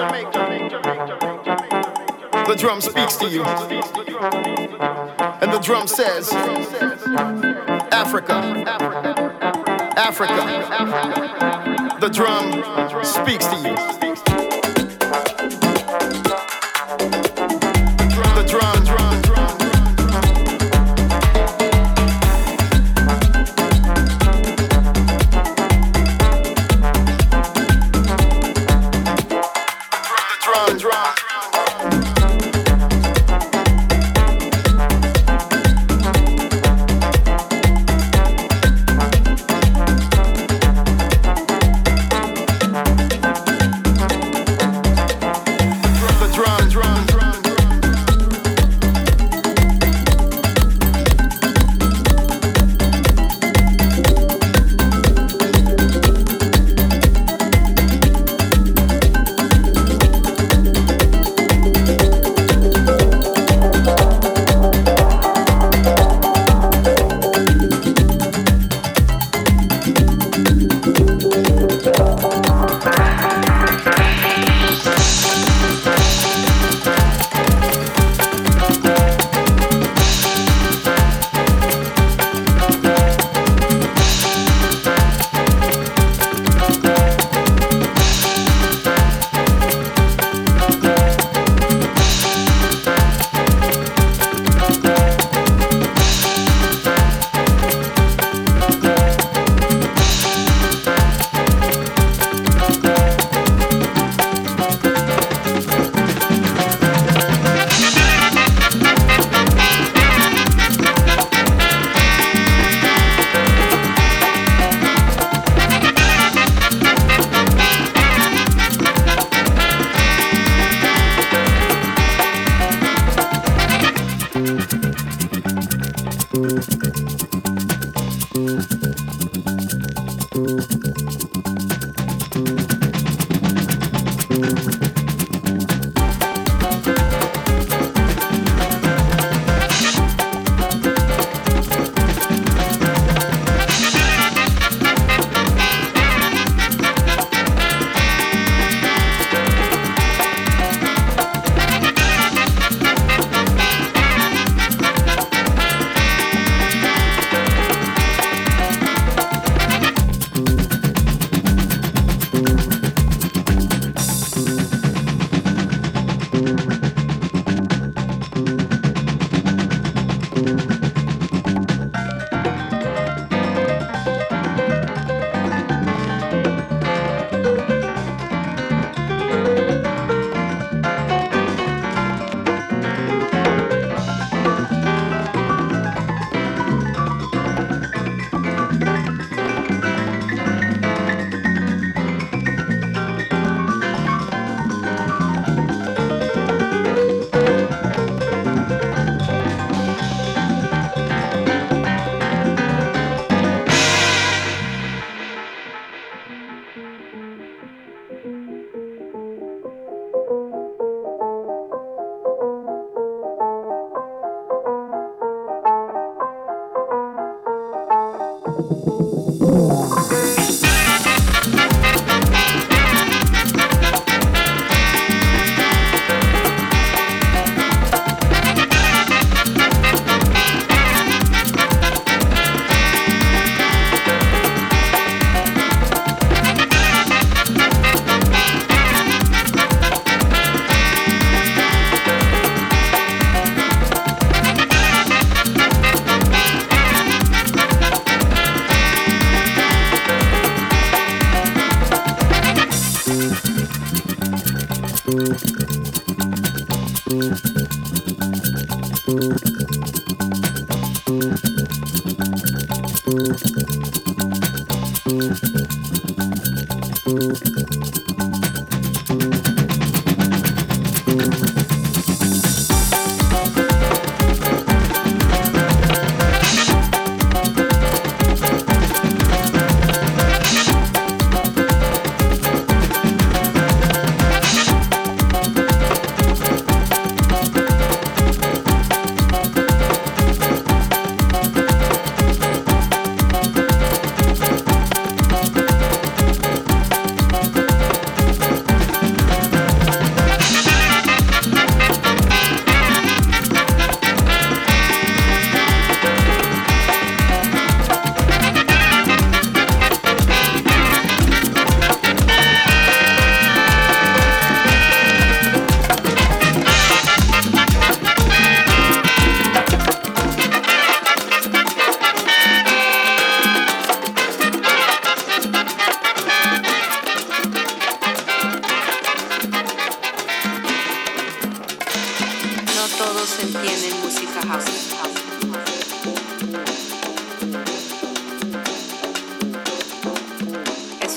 The drum speaks to you. And the drum says, Africa, Africa, Africa. The drum speaks to you.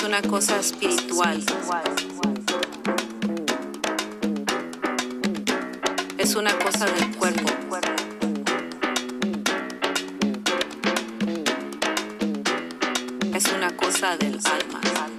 es una cosa espiritual. Es una cosa del cuerpo. Es una cosa del alma.